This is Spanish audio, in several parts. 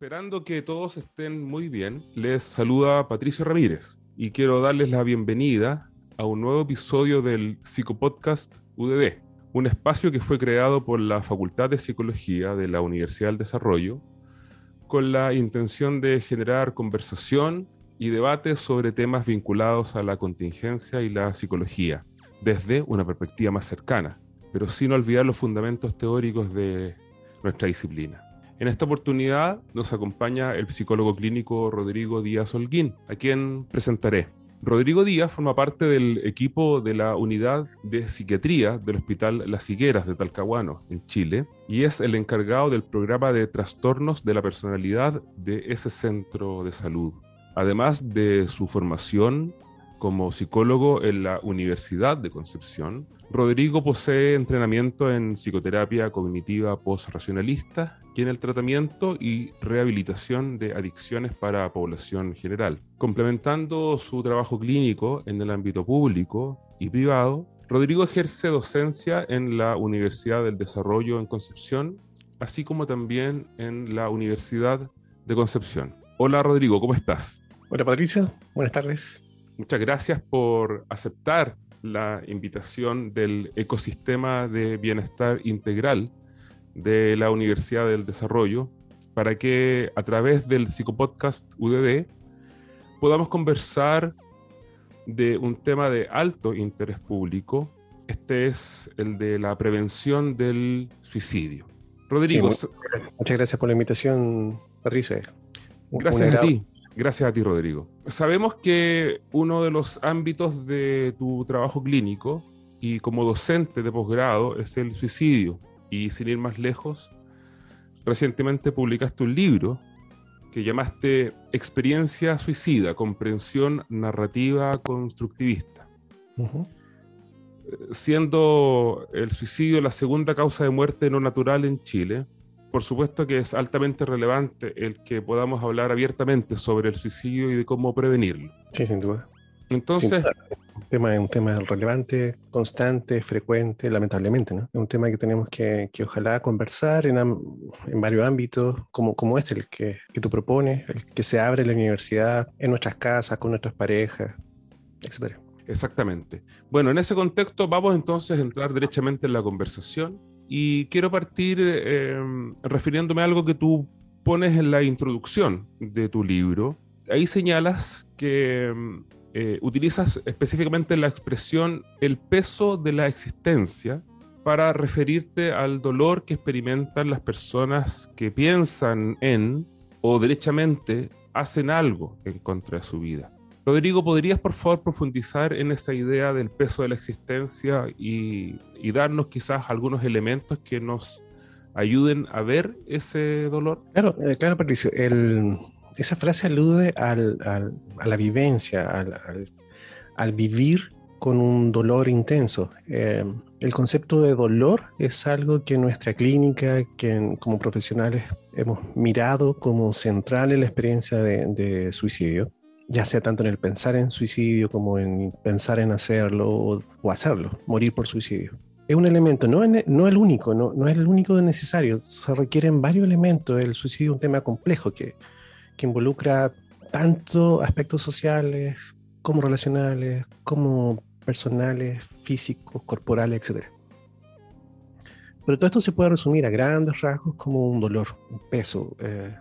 Esperando que todos estén muy bien, les saluda Patricio Ramírez y quiero darles la bienvenida a un nuevo episodio del Psicopodcast UDD, un espacio que fue creado por la Facultad de Psicología de la Universidad del Desarrollo con la intención de generar conversación y debate sobre temas vinculados a la contingencia y la psicología, desde una perspectiva más cercana, pero sin olvidar los fundamentos teóricos de nuestra disciplina. En esta oportunidad nos acompaña el psicólogo clínico Rodrigo Díaz Holguín, a quien presentaré. Rodrigo Díaz forma parte del equipo de la unidad de psiquiatría del Hospital Las Higueras de Talcahuano, en Chile, y es el encargado del programa de trastornos de la personalidad de ese centro de salud. Además de su formación como psicólogo en la Universidad de Concepción, Rodrigo posee entrenamiento en psicoterapia cognitiva post-racionalista y en el tratamiento y rehabilitación de adicciones para población general. Complementando su trabajo clínico en el ámbito público y privado, Rodrigo ejerce docencia en la Universidad del Desarrollo en Concepción, así como también en la Universidad de Concepción. Hola Rodrigo, ¿cómo estás? Hola Patricio, buenas tardes. Muchas gracias por aceptar la invitación del ecosistema de bienestar integral de la Universidad del Desarrollo para que a través del psicopodcast UDD podamos conversar de un tema de alto interés público. Este es el de la prevención del suicidio. Rodrigo. muchas gracias por la invitación, Patricio. Gracias a ti. Gracias a ti, Rodrigo. Sabemos que uno de los ámbitos de tu trabajo clínico y como docente de posgrado es el suicidio. Y sin ir más lejos, recientemente publicaste un libro que llamaste Experiencia Suicida, Comprensión Narrativa Constructivista. Siendo el suicidio la segunda causa de muerte no natural en Chile, por supuesto que es altamente relevante el que podamos hablar abiertamente sobre el suicidio y de cómo prevenirlo. Sí, sin duda. Entonces... un tema, un tema relevante, constante, frecuente, lamentablemente, ¿no? Es un tema que tenemos que, que ojalá conversar en, en, varios ámbitos, como, como este, el que, que tú propones, el que se abre en la universidad, en nuestras casas, con nuestras parejas, etc. Exactamente. Bueno, en ese contexto vamos entonces a entrar derechamente en la conversación y quiero partir eh, refiriéndome a algo que tú pones en la introducción de tu libro. Ahí señalas que eh, utilizas específicamente la expresión el peso de la existencia para referirte al dolor que experimentan las personas que piensan en o derechamente hacen algo en contra de su vida. Rodrigo, ¿podrías por favor profundizar en esa idea del peso de la existencia y, darnos quizás algunos elementos que nos ayuden a ver ese dolor? Claro, eh, claro, Patricio. esa frase alude a la vivencia, al, vivir con un dolor intenso. Eh, el concepto de dolor es algo que en nuestra clínica, que como profesionales hemos mirado como central en la experiencia de suicidio ya sea tanto en el pensar en suicidio como en pensar en hacerlo o, hacerlo, morir por suicidio. Es un elemento, no, no el único, no, no, es el único necesario, se requieren varios elementos. El suicidio es un tema complejo que, que involucra tanto aspectos sociales como relacionales, como personales, físicos, corporales, etc. Pero todo esto se puede resumir a grandes rasgos como un dolor, un peso, eh,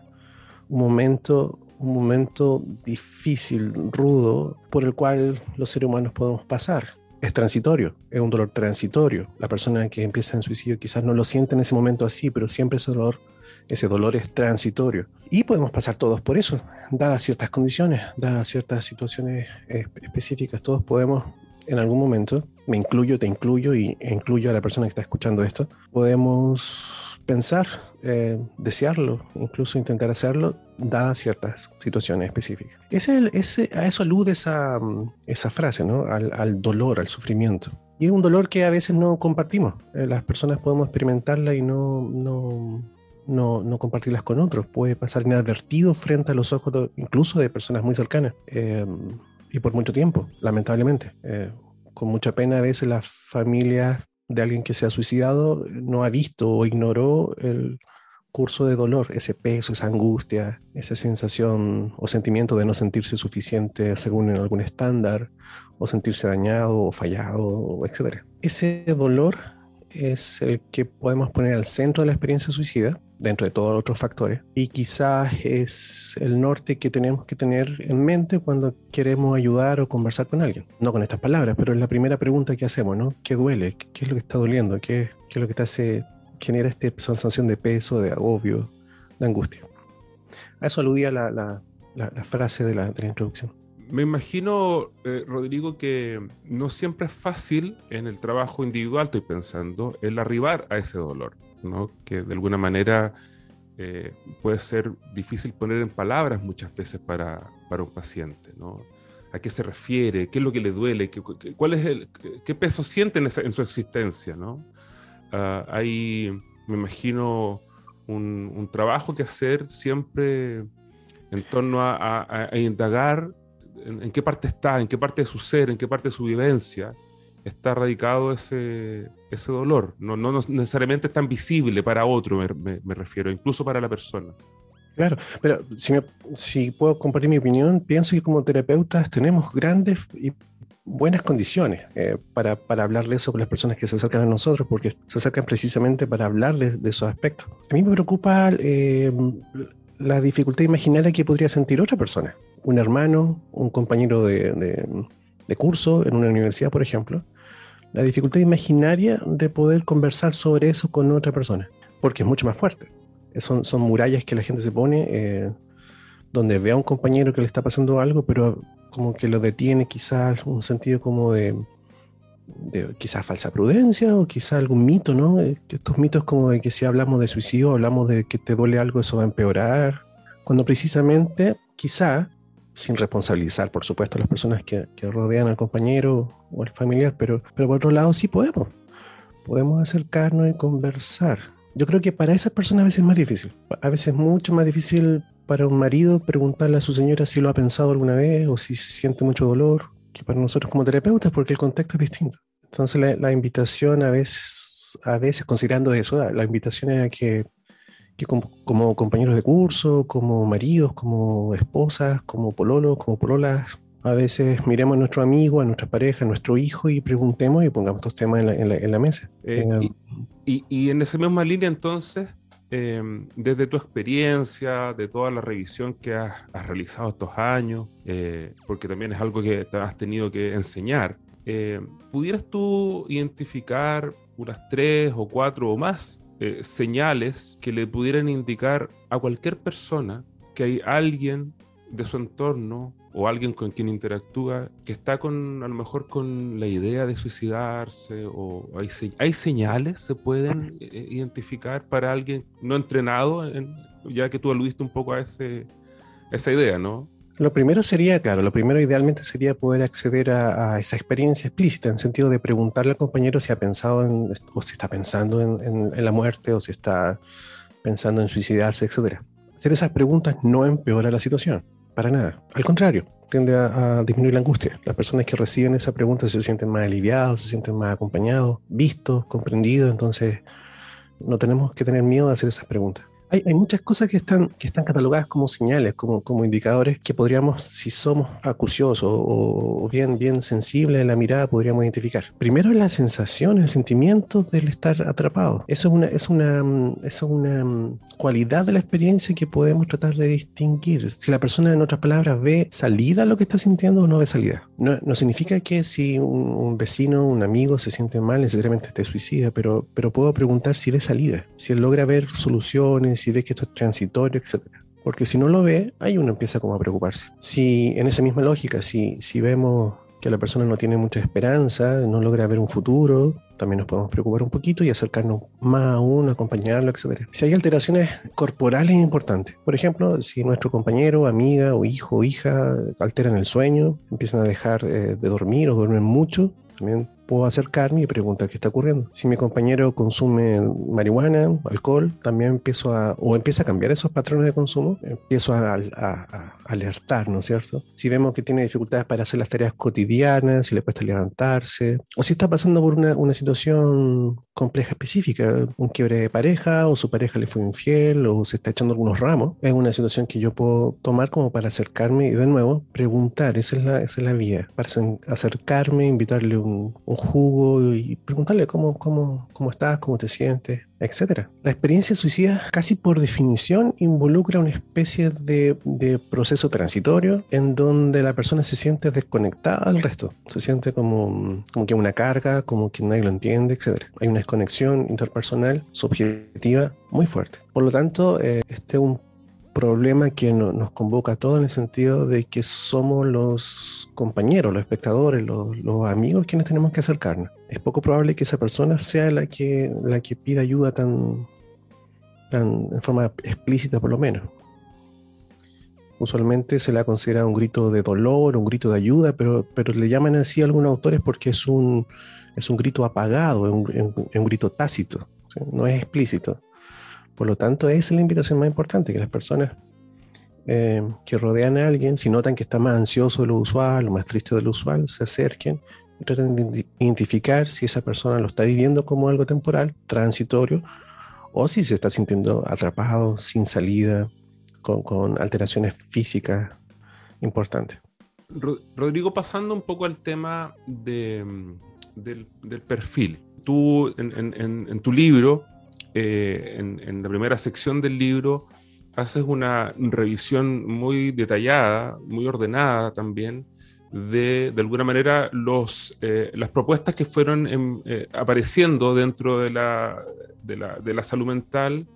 un momento un momento difícil, rudo, por el cual los seres humanos podemos pasar. Es transitorio, es un dolor transitorio. La persona que empieza en suicidio quizás no lo siente en ese momento así, pero siempre ese dolor, ese dolor es transitorio. Y podemos pasar todos por eso, dadas ciertas condiciones, dadas ciertas situaciones específicas, todos podemos en algún momento, me incluyo, te incluyo y incluyo a la persona que está escuchando esto, podemos pensar, eh, desearlo, incluso intentar hacerlo, dadas ciertas situaciones específicas. Ese, a eso alude esa, esa frase, ¿no? Al, dolor, al sufrimiento. Y es un dolor que a veces no compartimos. Eh, las personas podemos experimentarla y no, no, no, no, compartirlas con otros. Puede pasar inadvertido frente a los ojos incluso de personas muy cercanas. Eh, y por mucho tiempo, lamentablemente. con mucha pena a veces las familias de alguien que se ha suicidado no ha visto o ignoró el, curso de dolor, ese peso, esa angustia, esa sensación o sentimiento de no sentirse suficiente según algún estándar, o sentirse dañado o fallado, etc. Ese dolor es el que podemos poner al centro de la experiencia suicida, dentro de todos los otros factores, y quizás es el norte que tenemos que tener en mente cuando queremos ayudar o conversar con alguien. No con estas palabras, pero es la primera pregunta que hacemos, ¿no? ¿Qué duele? ¿Qué es lo que está doliendo? ¿Qué, qué es lo que te hace, genera esta sensación de peso, de agobio, de angustia? A eso aludía la, la, la, frase de la, de la introducción. Me imagino, eh, Rodrigo, que no siempre es fácil en el trabajo individual, estoy pensando, el arribar a ese dolor, ¿no? Que de alguna manera eh, puede ser difícil poner en palabras muchas veces para, para un paciente, ¿no? ¿A qué se refiere? ¿Qué es lo que le duele? ¿Qué, cuál es el, qué peso siente en, su existencia, ¿no? Ah, hay, me imagino, un, un, trabajo que hacer siempre en torno a, a, a indagar en, qué parte está, en qué parte de su ser, en qué parte de su vivencia está radicado ese, ese dolor. No, no, necesariamente es tan visible para otro, me, me, refiero, incluso para la persona. Claro, pero si, si puedo compartir mi opinión, pienso que como terapeutas tenemos grandes y buenas condiciones eh, para, para, hablar de eso con las personas que se acercan a nosotros, porque se acercan precisamente para hablarles de esos aspectos. A mí me preocupa eh, la dificultad imaginaria que podría sentir otra persona un hermano, un compañero de, curso en una universidad, por ejemplo, la dificultad imaginaria de poder conversar sobre eso con otra persona, porque es mucho más fuerte. Son, son murallas que la gente se pone eh, donde ve a un compañero que le está pasando algo, pero como que lo detiene quizás un sentido como de, de quizás falsa prudencia o quizás algún mito, ¿no? Eh, estos mitos como de que si hablamos de suicidio, hablamos de que te duele algo, eso va a empeorar, cuando precisamente quizá sin responsabilizar, por supuesto, a las personas que, rodean al compañero o al familiar, pero, pero por otro lado sí podemos. Podemos acercarnos y conversar. Yo creo que para esas personas a veces es más difícil. A veces es mucho más difícil para un marido preguntarle a su señora si lo ha pensado alguna vez o si siente mucho dolor, que para nosotros como terapeutas, porque el contexto es distinto. Entonces la, invitación a veces, a veces, considerando eso, la invitación es a que que como, compañeros de curso, como maridos, como esposas, como pololos, como pololas, a veces miremos a nuestro amigo, a nuestra pareja, a nuestro hijo y preguntemos y pongamos estos temas en la, mesa. Eh, y, en esa misma línea, entonces, em, desde tu experiencia, de toda la revisión que has, realizado estos años, eh, porque también es algo que te has tenido que enseñar, eh, ¿pudieras tú identificar unas tres o cuatro o más eh, señales que le pudieran indicar a cualquier persona que hay alguien de su entorno o alguien con quien interactúa que está con a lo mejor con la idea de suicidarse o hay, hay señales se pueden eh, identificar para alguien no entrenado ya que tú aludiste un poco a ese esa idea no lo primero sería, claro, lo primero idealmente sería poder acceder a, esa experiencia explícita, en sentido de preguntarle al compañero si ha pensado en, o si está pensando en, la muerte, o si está pensando en suicidarse, etc. Hacer esas preguntas no empeora la situación, para nada. Al contrario, tiende a, disminuir la angustia. Las personas que reciben esa pregunta se sienten más aliviados, se sienten más acompañados, vistos, comprendidos, entonces no tenemos que tener miedo de hacer esas preguntas. Hay, muchas cosas que están, que están catalogadas como señales, como, como indicadores que podríamos, si somos acuciosos o, bien, bien sensibles en la mirada, podríamos identificar. Primero la sensación, el sentimiento del estar atrapado. Eso es una, es una, es una cualidad de la experiencia que podemos tratar de distinguir. Si la persona, en otras palabras, ve salida a lo que está sintiendo o no ve salida. No, no significa que si un, vecino, un amigo se siente mal, necesariamente esté suicida, pero, pero puedo preguntar si ve salida, si él logra ver soluciones ve que esto es transitorio, etc. Porque si no lo ve, ahí uno empieza como a preocuparse. Si en esa misma lógica, si, si vemos que la persona no tiene mucha esperanza, no logra ver un futuro, también nos podemos preocupar un poquito y acercarnos más aún, acompañarlo, etc. Si hay alteraciones corporales importantes, por ejemplo, si nuestro compañero, amiga o hijo o hija alteran el sueño, empiezan a dejar eh, de dormir o duermen mucho, también puedo acercarme y preguntar qué está ocurriendo. Si mi compañero consume marihuana, alcohol, también empiezo a, o empieza a cambiar esos patrones de consumo, empiezo a, alertar, ¿no es cierto? Si vemos que tiene dificultades para hacer las tareas cotidianas, si le cuesta levantarse, o si está pasando por una, una situación compleja específica, un quiebre de pareja, o su pareja le fue infiel, o se está echando algunos ramos, es una situación que yo puedo tomar como para acercarme y de nuevo preguntar, esa es la, esa es la vía, para acercarme, invitarle un, un jugo y preguntarle cómo, cómo, cómo estás, cómo te sientes, etc. La experiencia suicida casi por definición involucra una especie de, de, proceso transitorio en donde la persona se siente desconectada del resto, se siente como, como que una carga, como que nadie lo entiende, etc. Hay una desconexión interpersonal subjetiva muy fuerte. Por lo tanto, eh, este es un problema que nos convoca a todos en el sentido de que somos los compañeros, los espectadores, los, amigos quienes tenemos que acercarnos. Es poco probable que esa persona sea la que, la que pida ayuda tan, tan en forma explícita por lo menos. Usualmente se la considera un grito de dolor, un grito de ayuda, pero, pero le llaman así a algunos autores porque es un, es un grito apagado, es un, grito tácito, no es explícito. Por lo tanto, esa es la invitación más importante, que las personas eh, que rodean a alguien, si notan que está más ansioso de lo usual o más triste de lo usual, se acerquen y traten de identificar si esa persona lo está viviendo como algo temporal, transitorio, o si se está sintiendo atrapado, sin salida, con, alteraciones físicas importantes. Rodrigo, pasando un poco al tema de, del, perfil. Tú en tu libro eh, en, la primera sección del libro haces una revisión muy detallada, muy ordenada también, de, de alguna manera, los, eh, las propuestas que fueron eh, apareciendo dentro de la, de, la, de la, salud mental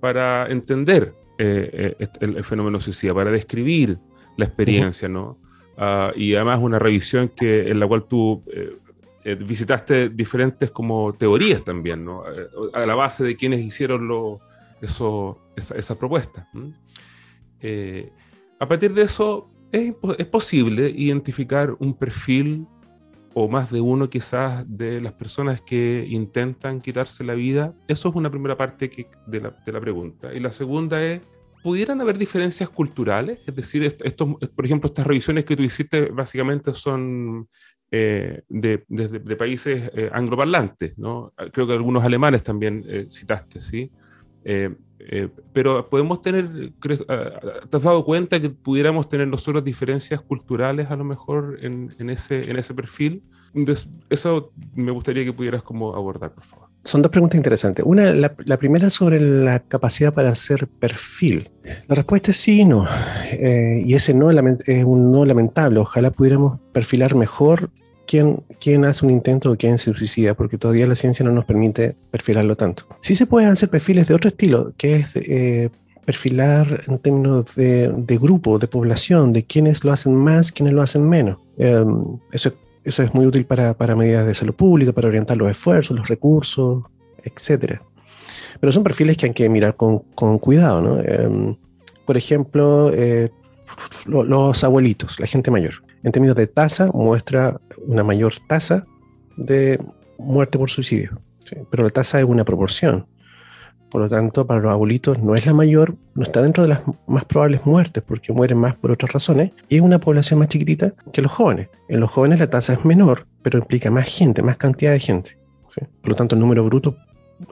para entender el, fenómeno suicida, para describir la experiencia, ¿no? Ah, y además una revisión que, en la cual tú eh, visitaste diferentes como teorías también, ¿no? Eh, a la base de quienes hicieron lo, eso, esa, propuesta. Eh, a partir de eso, es, es, posible identificar un perfil o más de uno quizás de las personas que intentan quitarse la vida. Eso es una primera parte que, de, la, de, la, pregunta. Y la segunda es, ¿pudieran haber diferencias culturales? Es decir, esto, por ejemplo, estas revisiones que tú hiciste básicamente son eh, de, de, países eh, angloparlantes, ¿no? Creo que algunos alemanes también eh, citaste, ¿sí? pero podemos tener, ah, ¿te has dado cuenta que pudiéramos tener nosotros diferencias culturales a lo mejor en, en ese, en ese perfil? eso me gustaría que pudieras como abordar, por favor. Son dos preguntas interesantes. Una, la, la primera sobre la capacidad para hacer perfil. La respuesta es sí y no. y ese no es un no lamentable. Ojalá pudiéramos perfilar mejor quién, quién hace un intento o quién se suicida, porque todavía la ciencia no nos permite perfilarlo tanto. Sí se pueden hacer perfiles de otro estilo, que es eh, perfilar en términos de, de, grupo, de población, de quiénes lo hacen más, quiénes lo hacen menos. Em, eso, eso es muy útil para, para medidas de salud pública, para orientar los esfuerzos, los recursos, etc. Pero son perfiles que hay que mirar con, con cuidado. ¿no? Em, por ejemplo, eh, los abuelitos, la gente mayor en términos de tasa, muestra una mayor tasa de muerte por suicidio. Pero la tasa es una proporción. Por lo tanto, para los abuelitos no es la mayor, no está dentro de las más probables muertes, porque mueren más por otras razones, y es una población más chiquitita que los jóvenes. En los jóvenes la tasa es menor, pero implica más gente, más cantidad de gente. Por lo tanto, el número bruto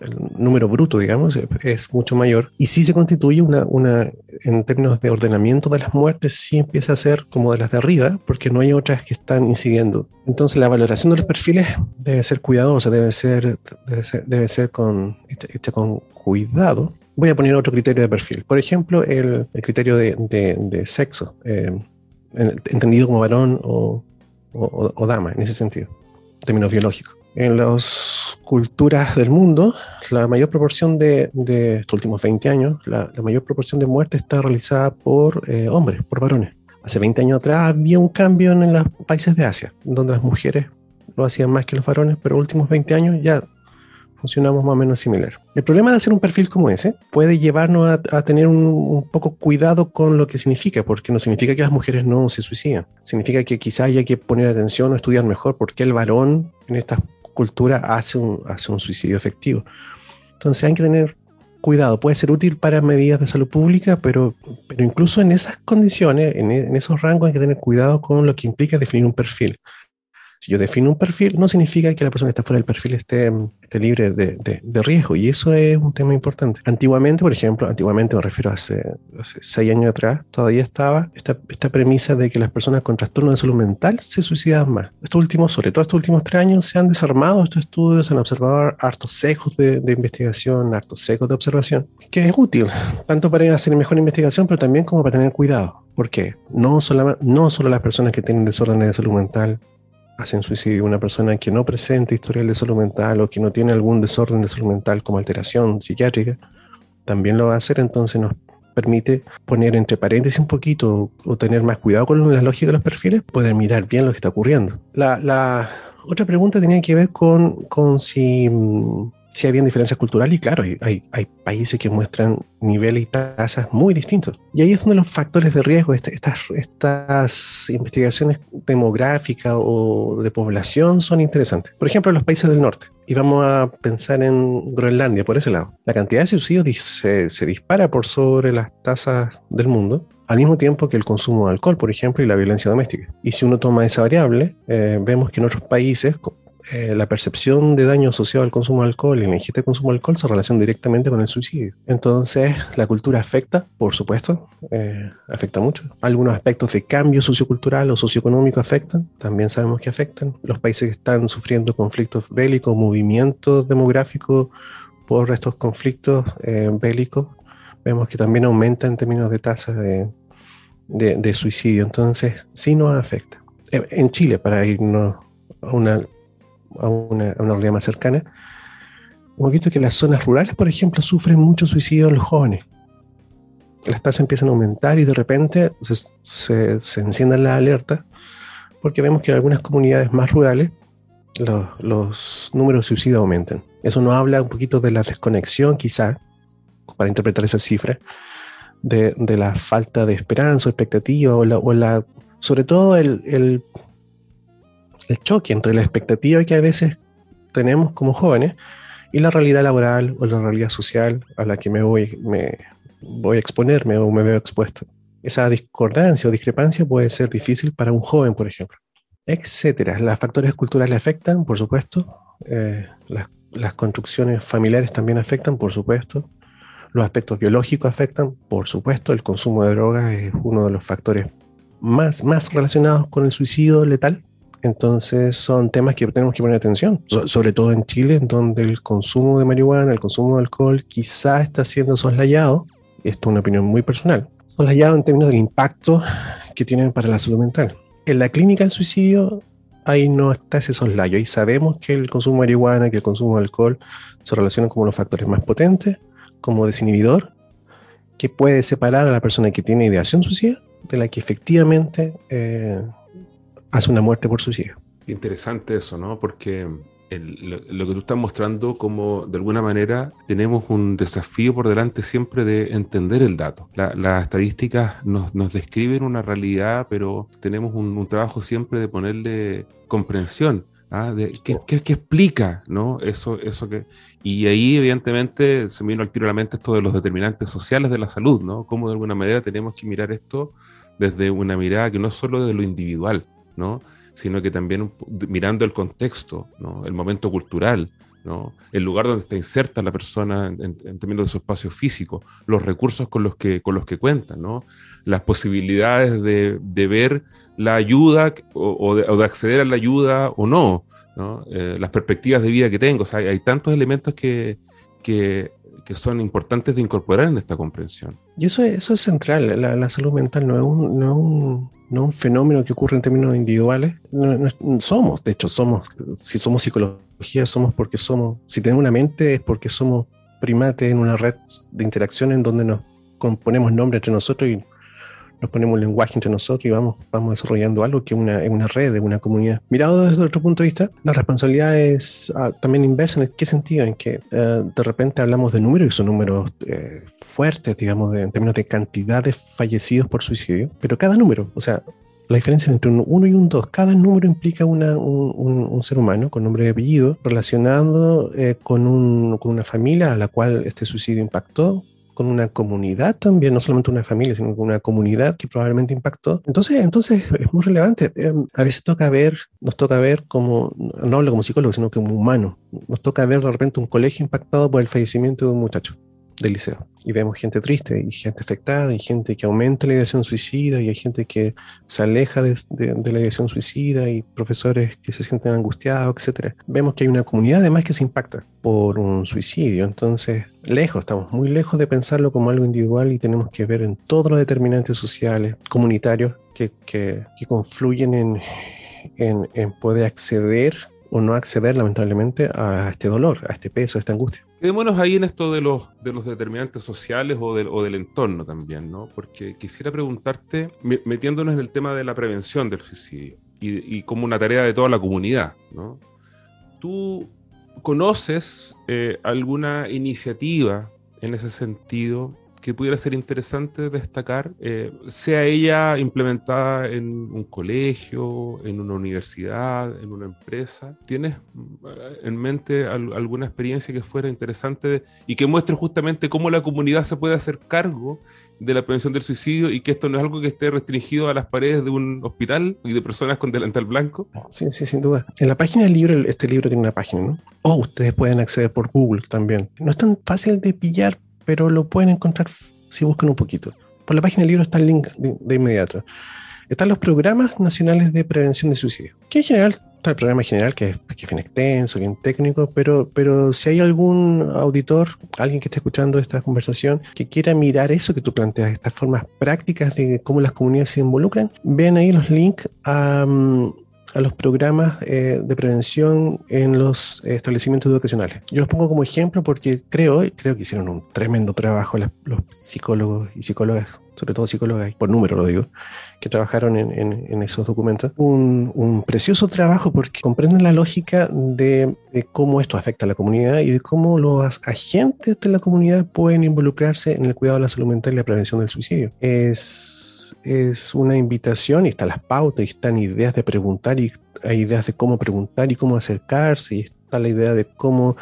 el número bruto, digamos, es mucho mayor. Y sí se constituye una, una, en términos de ordenamiento de las muertes, sí empieza a ser como de las de arriba, porque no hay otras que están incidiendo. Entonces la valoración de los perfiles debe ser cuidadosa, debe ser, debe ser, con, hecha, con cuidado. Voy a poner otro criterio de perfil. Por ejemplo, el, el criterio de, de, sexo, eh, entendido como varón o, o, o dama, en ese sentido, en términos biológicos. En las culturas del mundo, la mayor proporción de, de estos últimos 20 años, la, mayor proporción de muertes está realizada por eh, hombres, por varones. Hace 20 años atrás había un cambio en los países de Asia, donde las mujeres lo hacían más que los varones, pero los últimos 20 años ya funcionamos más o menos similar. El problema de hacer un perfil como ese puede llevarnos a, tener un, un, poco cuidado con lo que significa, porque no significa que las mujeres no se suicidan. Significa que quizá haya que poner atención o estudiar mejor por qué el varón en esta cultura hace un, hace un suicidio efectivo. Entonces hay que tener cuidado. Puede ser útil para medidas de salud pública, pero, pero incluso en esas condiciones, en, en esos rangos, hay que tener cuidado con lo que implica definir un perfil. Si yo defino un perfil, no significa que la persona que está fuera del perfil esté, esté libre de, de, riesgo. Y eso es un tema importante. Antiguamente, por ejemplo, antiguamente me refiero a hace, hace seis años atrás, todavía estaba esta, esta, premisa de que las personas con trastorno de salud mental se suicidaban más. Estos últimos, sobre todo estos últimos tres años, se han desarmado estos estudios, se han observado hartos sesgos de, de investigación, hartos sesgos de observación, que es útil, tanto para hacer mejor investigación, pero también como para tener cuidado. Porque no solo, no solo las personas que tienen desórdenes de salud mental hacen suicidio una persona que no presenta historial de salud mental o que no tiene algún desorden de salud mental como alteración psiquiátrica, también lo va a hacer, entonces nos permite poner entre paréntesis un poquito o, tener más cuidado con la lógica de los perfiles, poder mirar bien lo que está ocurriendo. La, la otra pregunta tenía que ver con, con si mm, si había diferencias culturales y claro, hay, hay, países que muestran niveles y tasas muy distintos. Y ahí es donde los factores de riesgo, este, estas, estas investigaciones demográficas o de población son interesantes. Por ejemplo, los países del norte. Y vamos a pensar en Groenlandia, por ese lado. La cantidad de suicidios se, se dispara por sobre las tasas del mundo al mismo tiempo que el consumo de alcohol, por ejemplo, y la violencia doméstica. Y si uno toma esa variable, eh, vemos que en otros países, eh, la percepción de daño asociado al consumo de alcohol y la ingesta de consumo de alcohol se relaciona directamente con el suicidio. Entonces, la cultura afecta, por supuesto, eh, afecta mucho. Algunos aspectos de cambio sociocultural o socioeconómico afectan, también sabemos que afectan. Los países que están sufriendo conflictos bélicos, movimientos demográficos por estos conflictos eh, bélicos, vemos que también aumenta en términos de tasa de, de, de suicidio. Entonces, sí nos afecta. En Chile, para irnos a una a una, a realidad más cercana, hemos visto que las zonas rurales, por ejemplo, sufren mucho suicidio los jóvenes. Las tasas empiezan a aumentar y de repente se, se, encienden las alertas porque vemos que en algunas comunidades más rurales los, los números de suicidio aumentan. Eso nos habla un poquito de la desconexión, quizá, para interpretar esa cifra, de, de, la falta de esperanza expectativa, o la, o la sobre todo el, el, el choque entre la expectativa que a veces tenemos como jóvenes y la realidad laboral o la realidad social a la que me voy, me voy a exponerme o me veo expuesto. Esa discordancia o discrepancia puede ser difícil para un joven, por ejemplo, etcétera. Los factores culturales afectan, por supuesto. Eh, las, las construcciones familiares también afectan, por supuesto. Los aspectos biológicos afectan, por supuesto. El consumo de drogas es uno de los factores más, más relacionados con el suicidio letal. Entonces son temas que tenemos que poner atención, sobre todo en Chile, en donde el consumo de marihuana, el consumo de alcohol quizá está siendo soslayado, esto es una opinión muy personal, soslayado en términos del impacto que tienen para la salud mental. En la clínica del suicidio ahí no está ese soslayo, ahí sabemos que el consumo de marihuana, que el consumo de alcohol se relacionan como los factores más potentes, como desinhibidor, que puede separar a la persona que tiene ideación suicida de la que efectivamente eh, hace una muerte por suicidio. Interesante eso, ¿no? Porque lo, que tú estás mostrando, como de alguna manera tenemos un desafío por delante siempre de entender el dato. las estadísticas nos, nos, describen una realidad, pero tenemos un, trabajo siempre de ponerle comprensión. ¿ah? De, ¿qué, qué, qué, explica ¿no? eso, eso que... Y ahí evidentemente se me vino al tiro a la mente esto de los determinantes sociales de la salud, ¿no? Cómo de alguna manera tenemos que mirar esto desde una mirada que no es solo de lo individual, ¿no? sino que también mirando el contexto, el momento cultural, el lugar donde está inserta la persona en, términos de su espacio físico, los recursos con los que, con los que cuentan, las posibilidades de, de ver la ayuda o, de, acceder a la ayuda o no. Eh, las perspectivas de vida que tengo. O sea, hay, tantos elementos que, que, que son importantes de incorporar en esta comprensión. Y eso, eso es central, la, salud mental no es, no, es un, no un fenómeno que ocurre en términos individuales, no, no, somos, de hecho somos, si somos psicología somos porque somos, si tenemos una mente es porque somos primates en una red de interacción en donde nos componemos nombres entre nosotros y nos ponemos un lenguaje entre nosotros y vamos, vamos desarrollando algo que es una, una red, una comunidad. Mirado desde otro punto de vista, la responsabilidad es ah, también inversa. ¿En qué sentido? En que eh, de repente hablamos de números y son números eh, fuertes, digamos, en términos de cantidad de fallecidos por suicidio, pero cada número, o sea, la diferencia entre un 1 y un 2, cada número implica una, un, ser humano con nombre y apellido relacionado eh, con, un, con, una familia a la cual este suicidio impactó, con una comunidad también, no solamente una familia, sino con una comunidad que probablemente impactó. Entonces, entonces es muy relevante. Eh, a veces toca ver, nos toca ver como, no hablo como psicólogo, sino como humano, nos toca ver de repente un colegio impactado por el fallecimiento de un muchacho del liceo. Y vemos gente triste y gente afectada y gente que aumenta la ideación suicida y hay gente que se aleja de, la ideación suicida y profesores que se sienten angustiados, etc. Vemos que hay una comunidad además que se impacta por un suicidio. Entonces, lejos, estamos muy lejos de pensarlo como algo individual y tenemos que ver en todos los determinantes sociales, comunitarios, que, que, confluyen en, en, en poder acceder o no acceder lamentablemente a este dolor, a este peso, a esta angustia. Quedémonos ahí en esto de los, de los determinantes sociales o del, o del entorno también, ¿no? Porque quisiera preguntarte, metiéndonos en el tema de la prevención del suicidio y, como una tarea de toda la comunidad, ¿no? ¿Tú conoces eh, alguna iniciativa en ese sentido que pudiera ser interesante destacar, eh, sea ella implementada en un colegio, en una universidad, en una empresa. ¿Tienes eh, en mente alguna experiencia que fuera interesante y que muestre justamente cómo la comunidad se puede hacer cargo de la prevención del suicidio y que esto no es algo que esté restringido a las paredes de un hospital y de personas con delantal blanco? Sí, sí, sin duda. En la página del libro, este libro tiene una página, ¿no? O ustedes pueden acceder por Google también. No es tan fácil de pillar pero lo pueden encontrar si buscan un poquito. Por la página del libro está el link de, inmediato. Están los programas nacionales de prevención de suicidio, que en general está el programa general, que es, que es bien extenso, bien técnico, pero, pero si hay algún auditor, alguien que esté escuchando esta conversación, que quiera mirar eso que tú planteas, estas formas prácticas de cómo las comunidades se involucran, vean ahí los links a, mm, a los programas eh, de prevención en los establecimientos educacionales. Yo los pongo como ejemplo porque creo, creo que hicieron un tremendo trabajo los psicólogos y psicólogas, sobre todo psicólogas, por número lo digo, que trabajaron en, esos documentos. Un, precioso trabajo porque comprenden la lógica de, de, cómo esto afecta a la comunidad y de cómo los agentes de la comunidad pueden involucrarse en el cuidado de la salud mental y la prevención del suicidio. Es es, una invitación y están las pautas y están ideas de preguntar y hay ideas de cómo preguntar y cómo acercarse y está la idea de cómo,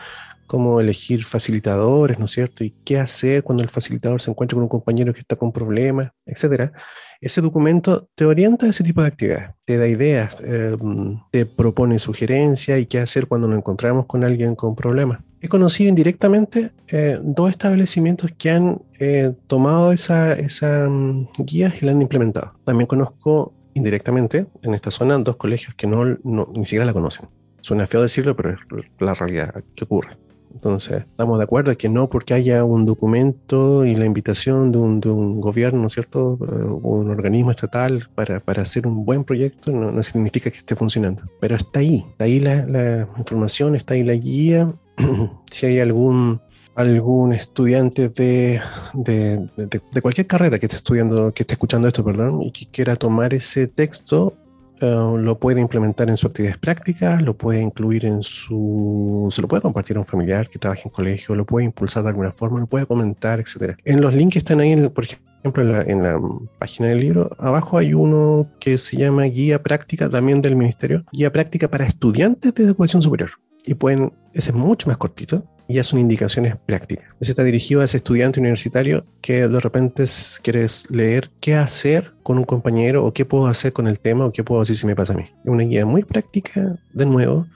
cómo elegir facilitadores, ¿no es cierto? Y qué hacer cuando el facilitador se encuentra con un compañero que está con problemas, etcétera. Ese documento te orienta a ese tipo de actividades, te da ideas, em, te propone sugerencias y qué hacer cuando nos encontramos con alguien con problemas. He conocido indirectamente eh, dos establecimientos que han eh, tomado esa, esa mm, guía y la han implementado. También conozco indirectamente en esta zona dos colegios que no, ni siquiera la conocen. Suena feo decirlo, pero es la realidad que ocurre. Entonces, estamos de acuerdo que no porque haya un documento y la invitación de un, de un gobierno, ¿no es cierto?, o un organismo estatal para, para hacer un buen proyecto, no, no, significa que esté funcionando. Pero está ahí, está ahí la, la información, está ahí la guía si hay algún, algún estudiante de, de, de, cualquier carrera que esté estudiando, que esté escuchando esto, perdón, y que quiera tomar ese texto, eh, lo puede implementar en sus actividades prácticas, lo puede incluir en su, se lo puede compartir a un familiar que trabaje en colegio, lo puede impulsar de alguna forma, lo puede comentar, etcétera. En los links que están ahí, por ejemplo, en la, en la, página del libro, abajo hay uno que se llama Guía Práctica, también del Ministerio, Guía Práctica para Estudiantes de Educación Superior y pueden, ese es mucho más cortito y ya son indicaciones prácticas. Ese está dirigido a ese estudiante universitario que de repente quieres leer qué hacer con un compañero o qué puedo hacer con el tema o qué puedo hacer si me pasa a mí. Es una guía muy práctica, de nuevo,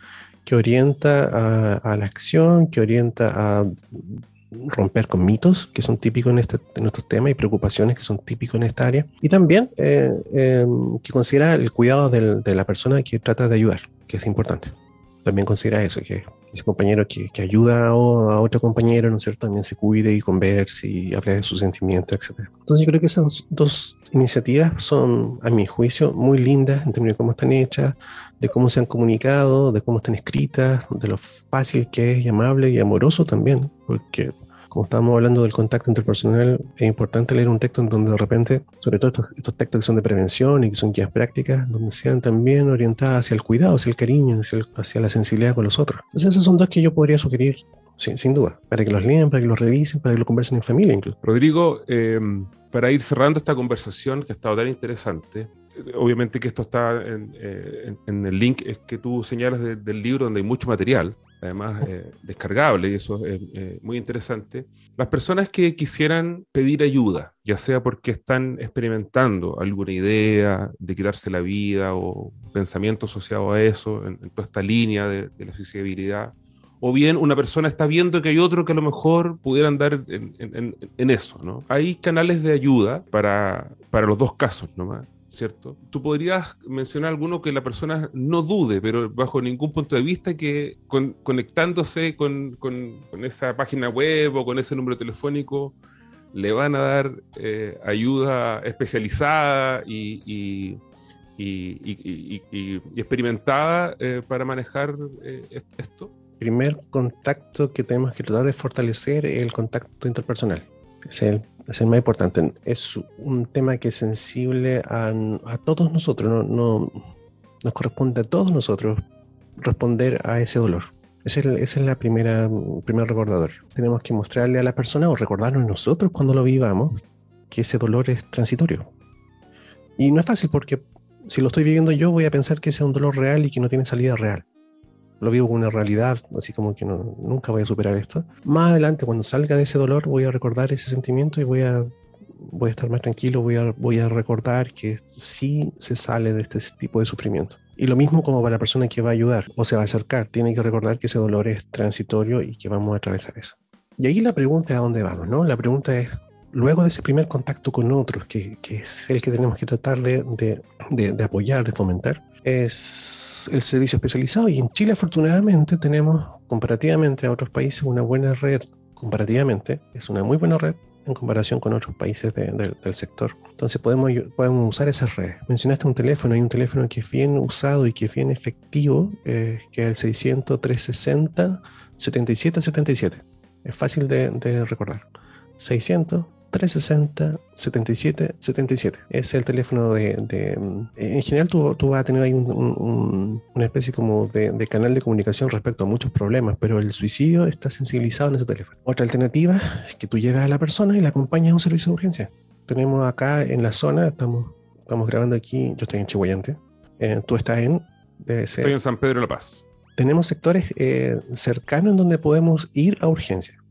que orienta a, la acción, que orienta a romper con mitos que son típicos en, este, en estos temas y preocupaciones que son típicos en esta área. Y también eh, eh, que considera el cuidado de la persona que trata de ayudar, que es importante también considera eso, que ese compañero que, que ayuda a, otro compañero, ¿no es cierto?, también se cuide y converse y hable de sus sentimientos, etc. Entonces yo creo que esas dos iniciativas son, a mi juicio, muy lindas en términos de cómo están hechas, de cómo se han comunicado, de cómo están escritas, de lo fácil que es y amable y amoroso también, porque como estábamos hablando del contacto interpersonal, es importante leer un texto en donde de repente, sobre todo estos, textos que son de prevención y que son guías prácticas, donde sean también orientadas hacia el cuidado, hacia el cariño, hacia, la sensibilidad con los otros. Entonces esos son dos que yo podría sugerir sin, duda, para que los lean, para que los revisen, para que lo conversen en familia incluso. Rodrigo, em, para ir cerrando esta conversación que ha estado tan interesante, obviamente que esto está en, eh, el link es que tú señalas del libro donde hay mucho material, además eh, descargable, y eso es eh, muy interesante. Las personas que quisieran pedir ayuda, ya sea porque están experimentando alguna idea de quitarse la vida o pensamiento asociado a eso, en, toda esta línea de, la suicidabilidad, o bien una persona está viendo que hay otro que a lo mejor pudiera andar en, eso, ¿no? Hay canales de ayuda para, para los dos casos nomás. ¿Cierto? Tú podrías mencionar alguno que la persona no dude, pero bajo ningún punto de vista que conectándose con, esa página web o con ese número telefónico le van a dar eh, ayuda especializada y, experimentada eh, para manejar eh, esto? Primer contacto que tenemos que tratar de fortalecer es el contacto interpersonal. Es el es el más importante. Es un tema que es sensible a, todos nosotros, no, nos corresponde a todos nosotros responder a ese dolor. Ese es, esa es la primera, primer recordador. Tenemos que mostrarle a la persona o recordarnos nosotros cuando lo vivamos que ese dolor es transitorio. Y no es fácil porque si lo estoy viviendo yo voy a pensar que ese es un dolor real y que no tiene salida real lo vivo como una realidad, así como que no, nunca voy a superar esto. Más adelante, cuando salga de ese dolor, voy a recordar ese sentimiento y voy a, voy a estar más tranquilo, voy a, voy a recordar que sí se sale de este tipo de sufrimiento. Y lo mismo como para la persona que va a ayudar o se va a acercar, tiene que recordar que ese dolor es transitorio y que vamos a atravesar eso. Y ahí la pregunta es a dónde vamos, ¿no? La pregunta es, luego de ese primer contacto con otros, que, que es el que tenemos que tratar de, de, de apoyar, de fomentar, es el servicio especializado y en Chile afortunadamente tenemos comparativamente a otros países una buena red, comparativamente es una muy buena red en comparación con otros países del sector. Entonces podemos, podemos usar esas redes. Mencionaste un teléfono, hay un teléfono que es bien usado y que es bien efectivo, eh, que es el 600 360 7777. Es fácil de, de recordar. 600 360 77 77. Es el teléfono de. en general, tú, tú, vas a tener ahí una especie como de, canal de comunicación respecto a muchos problemas, pero el suicidio está sensibilizado en ese teléfono. Otra alternativa es que tú lleves a la persona y la acompañes a un servicio de urgencia. Tenemos acá en la zona, estamos, estamos grabando aquí, yo estoy en Chihuayante, eh, tú estás en. Estoy en San Pedro de la Paz. Tenemos sectores eh, cercanos en donde podemos ir a urgencia.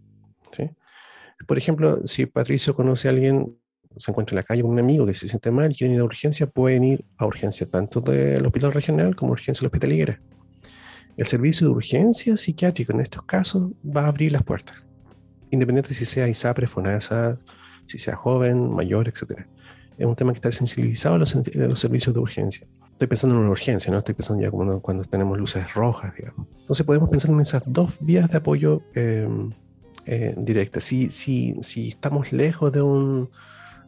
Por ejemplo, si Patricio conoce a alguien, se encuentra en la calle con un amigo que se siente mal, quieren ir a urgencia, pueden ir a urgencia tanto del hospital regional como urgencia del hospital Higuera. El servicio de urgencia psiquiátrico en estos casos va a abrir las puertas, independiente si sea ISAPRE, FONASA, si sea joven, mayor, etc. Es un tema que está sensibilizado a los, servicios de urgencia. Estoy pensando en una urgencia, no estoy pensando ya como cuando tenemos luces rojas, digamos. Entonces podemos pensar en esas dos vías de apoyo eh, eh, directa. Si, si, si estamos lejos de un,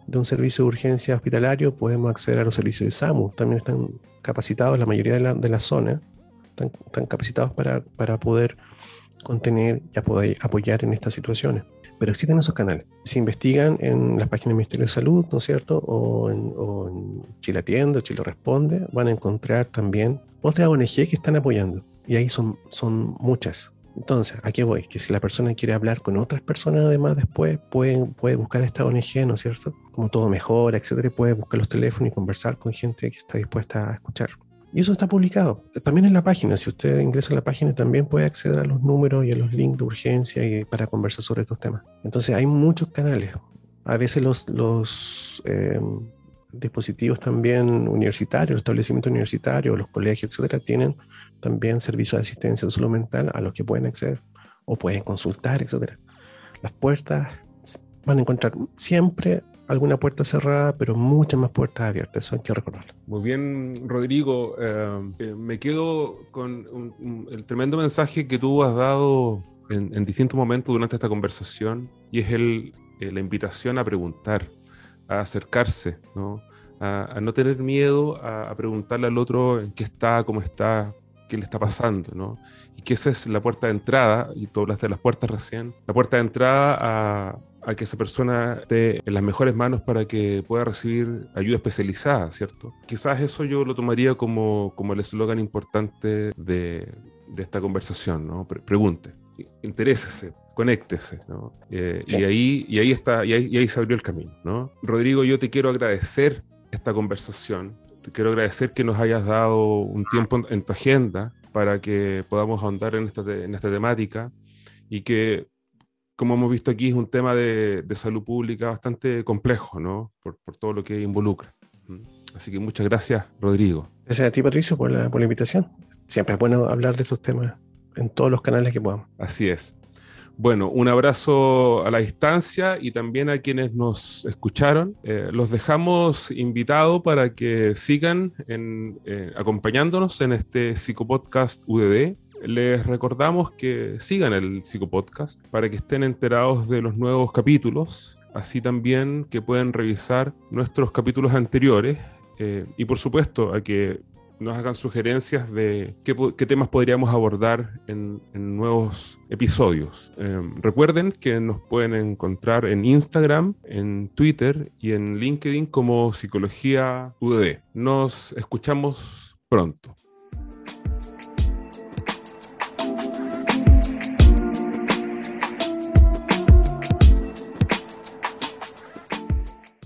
de un servicio de urgencia hospitalario, podemos acceder a los servicios de SAMU. También están capacitados, la mayoría de la, de la zona, están, están capacitados para, para, poder contener y poder apoyar en estas situaciones. Pero existen esos canales. Si investigan en las páginas del Ministerio de Salud, ¿no es cierto? O en, o en Chile Atiende, Chile Responde, van a encontrar también otras ONG que están apoyando. Y ahí son, son muchas. Entonces, ¿a qué voy? Que si la persona quiere hablar con otras personas además después, puede, puede buscar esta ONG, ¿no es cierto? Como todo mejora, etcétera, puede buscar los teléfonos y conversar con gente que está dispuesta a escuchar. Y eso está publicado. También en la página. Si usted ingresa a la página, también puede acceder a los números y a los links de urgencia y para conversar sobre estos temas. Entonces, hay muchos canales. A veces los, los eh, dispositivos también universitarios, los establecimientos universitarios, los colegios, etcétera, tienen también servicios de asistencia de salud mental a los que pueden acceder o pueden consultar, etcétera. Las puertas van a encontrar siempre alguna puerta cerrada, pero muchas más puertas abiertas, eso hay que recordarlo. Muy bien, Rodrigo. Eh, eh, me quedo con el tremendo mensaje que tú has dado en, distintos momentos durante esta conversación y es el, eh, la invitación a preguntar a acercarse, ¿no? A, no tener miedo a, preguntarle al otro en qué está, cómo está, qué le está pasando, ¿no? Y que esa es la puerta de entrada, y tú hablaste de las puertas recién, la puerta de entrada a, a que esa persona esté en las mejores manos para que pueda recibir ayuda especializada, ¿cierto? Quizás eso yo lo tomaría como, como el eslogan importante de, de, esta conversación, ¿no? pregunte, interésese, conéctese, ¿no? Eh, y, ahí, y, ahí está, y ahí, y ahí se abrió el camino, ¿no? Rodrigo, yo te quiero agradecer esta conversación, te quiero agradecer que nos hayas dado un tiempo en, tu agenda para que podamos ahondar en esta, en esta temática y que como hemos visto aquí, es un tema de, salud pública bastante complejo, ¿no? Por, todo lo que involucra. Así que muchas gracias, Rodrigo. Gracias a ti, Patricio, por la, por la invitación. Siempre es bueno hablar de estos temas en todos los canales que podamos. Así es. Bueno, un abrazo a la distancia y también a quienes nos escucharon. Eh, los dejamos invitados para que sigan eh, acompañándonos en este psicopodcast UDD les recordamos que sigan el Psicopodcast para que estén enterados de los nuevos capítulos, así también que pueden revisar nuestros capítulos anteriores eh, y por supuesto a que nos hagan sugerencias de qué, temas podríamos abordar en, nuevos episodios. Eh, recuerden que nos pueden encontrar en Instagram, en Twitter y en LinkedIn como Psicología UDD. Nos escuchamos pronto.